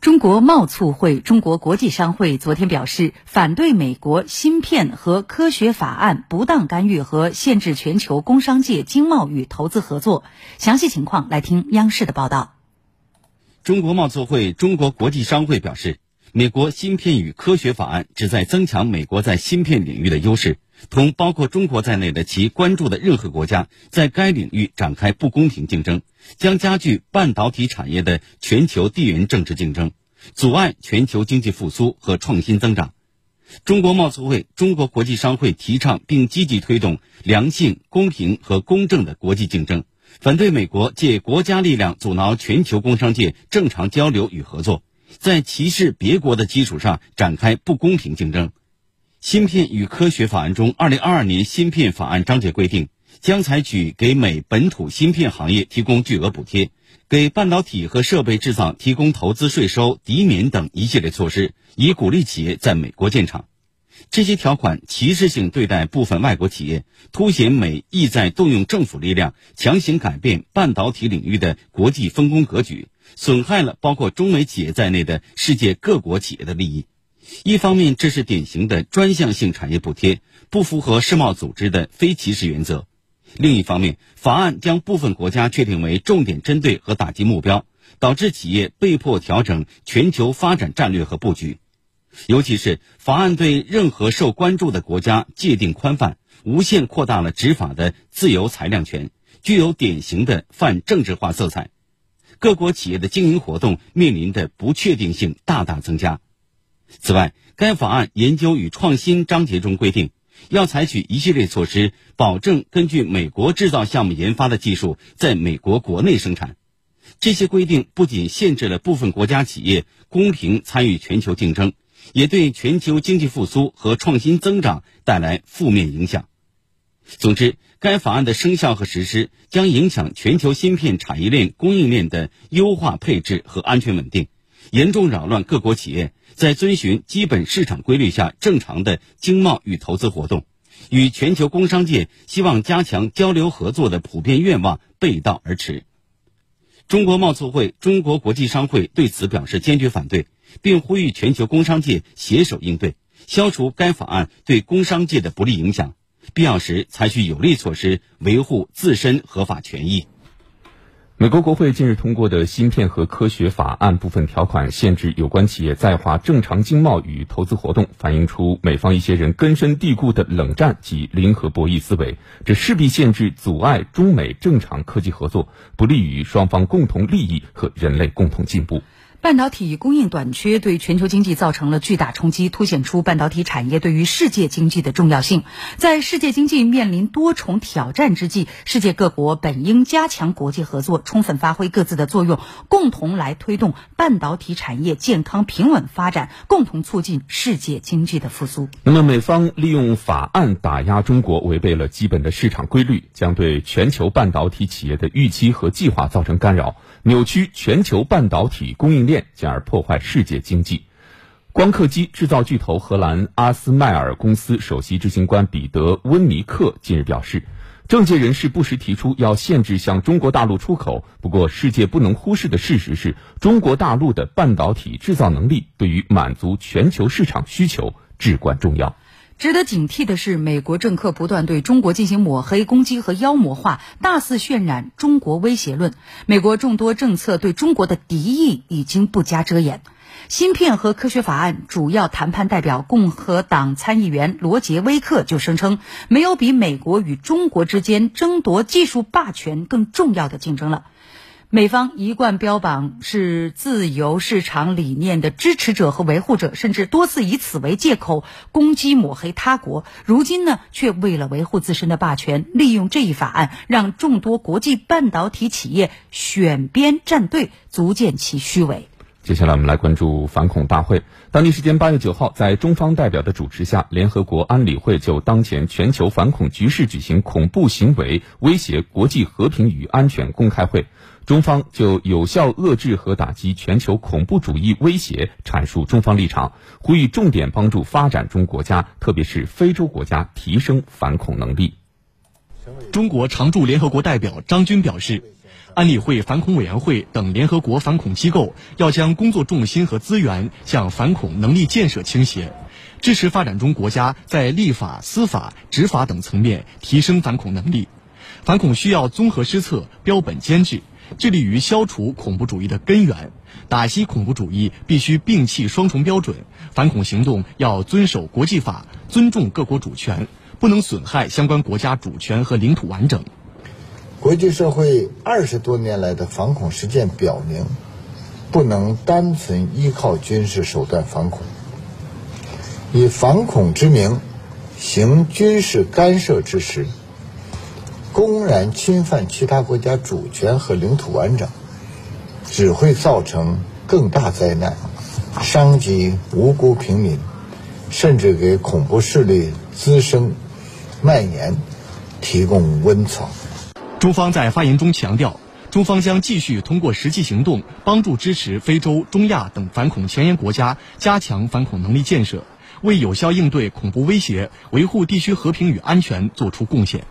中国贸促会、中国国际商会昨天表示，反对美国芯片和科学法案不当干预和限制全球工商界经贸与投资合作。详细情况来听央视的报道。中国贸促会、中国国际商会表示，美国芯片与科学法案旨在增强美国在芯片领域的优势，同包括中国在内的其关注的任何国家在该领域展开不公平竞争。将加剧半导体产业的全球地缘政治竞争，阻碍全球经济复苏和创新增长。中国贸促会、中国国际商会提倡并积极推动良性、公平和公正的国际竞争，反对美国借国家力量阻挠全球工商界正常交流与合作，在歧视别国的基础上展开不公平竞争。芯片与科学法案中，二零二二年芯片法案章节规定。将采取给美本土芯片行业提供巨额补贴，给半导体和设备制造提供投资税收抵免等一系列措施，以鼓励企业在美国建厂。这些条款歧视性对待部分外国企业，凸显美意在动用政府力量强行改变半导体领域的国际分工格局，损害了包括中美企业在内的世界各国企业的利益。一方面，这是典型的专项性产业补贴，不符合世贸组织的非歧视原则。另一方面，法案将部分国家确定为重点针对和打击目标，导致企业被迫调整全球发展战略和布局。尤其是法案对任何受关注的国家界定宽泛，无限扩大了执法的自由裁量权，具有典型的泛政治化色彩。各国企业的经营活动面临的不确定性大大增加。此外，该法案研究与创新章节中规定。要采取一系列措施，保证根据美国制造项目研发的技术在美国国内生产。这些规定不仅限制了部分国家企业公平参与全球竞争，也对全球经济复苏和创新增长带来负面影响。总之，该法案的生效和实施将影响全球芯片产业链供应链的优化配置和安全稳定。严重扰乱各国企业在遵循基本市场规律下正常的经贸与投资活动，与全球工商界希望加强交流合作的普遍愿望背道而驰。中国贸促会、中国国际商会对此表示坚决反对，并呼吁全球工商界携手应对，消除该法案对工商界的不利影响，必要时采取有力措施维护自身合法权益。美国国会近日通过的芯片和科学法案部分条款限制有关企业在华正常经贸与投资活动，反映出美方一些人根深蒂固的冷战及零和博弈思维，这势必限制、阻碍中美正常科技合作，不利于双方共同利益和人类共同进步。半导体供应短缺对全球经济造成了巨大冲击，凸显出半导体产业对于世界经济的重要性。在世界经济面临多重挑战之际，世界各国本应加强国际合作，充分发挥各自的作用，共同来推动半导体产业健康平稳发展，共同促进世界经济的复苏。那么，美方利用法案打压中国，违背了基本的市场规律，将对全球半导体企业的预期和计划造成干扰。扭曲全球半导体供应链，进而破坏世界经济。光刻机制造巨头荷兰阿斯麦尔公司首席执行官彼得·温尼克近日表示，政界人士不时提出要限制向中国大陆出口。不过，世界不能忽视的事实是，中国大陆的半导体制造能力对于满足全球市场需求至关重要。值得警惕的是，美国政客不断对中国进行抹黑攻击和妖魔化，大肆渲染中国威胁论。美国众多政策对中国的敌意已经不加遮掩。芯片和科学法案主要谈判代表共和党参议员罗杰·威克就声称，没有比美国与中国之间争夺技术霸权更重要的竞争了。美方一贯标榜是自由市场理念的支持者和维护者，甚至多次以此为借口攻击抹黑他国。如今呢，却为了维护自身的霸权，利用这一法案，让众多国际半导体企业选边站队，足见其虚伪。接下来我们来关注反恐大会。当地时间八月九号，在中方代表的主持下，联合国安理会就当前全球反恐局势举行恐怖行为威胁国际和平与安全公开会。中方就有效遏制和打击全球恐怖主义威胁阐述中方立场，呼吁重点帮助发展中国家，特别是非洲国家提升反恐能力。中国常驻联合国代表张军表示。安理会反恐委员会等联合国反恐机构要将工作重心和资源向反恐能力建设倾斜，支持发展中国家在立法、司法、执法等层面提升反恐能力。反恐需要综合施策、标本兼治，致力于消除恐怖主义的根源。打击恐怖主义必须摒弃双重标准，反恐行动要遵守国际法，尊重各国主权，不能损害相关国家主权和领土完整。国际社会二十多年来的反恐实践表明，不能单纯依靠军事手段反恐。以反恐之名行军事干涉之实，公然侵犯其他国家主权和领土完整，只会造成更大灾难，伤及无辜平民，甚至给恐怖势力滋生、蔓延提供温床。中方在发言中强调，中方将继续通过实际行动，帮助支持非洲、中亚等反恐前沿国家加强反恐能力建设，为有效应对恐怖威胁、维护地区和平与安全作出贡献。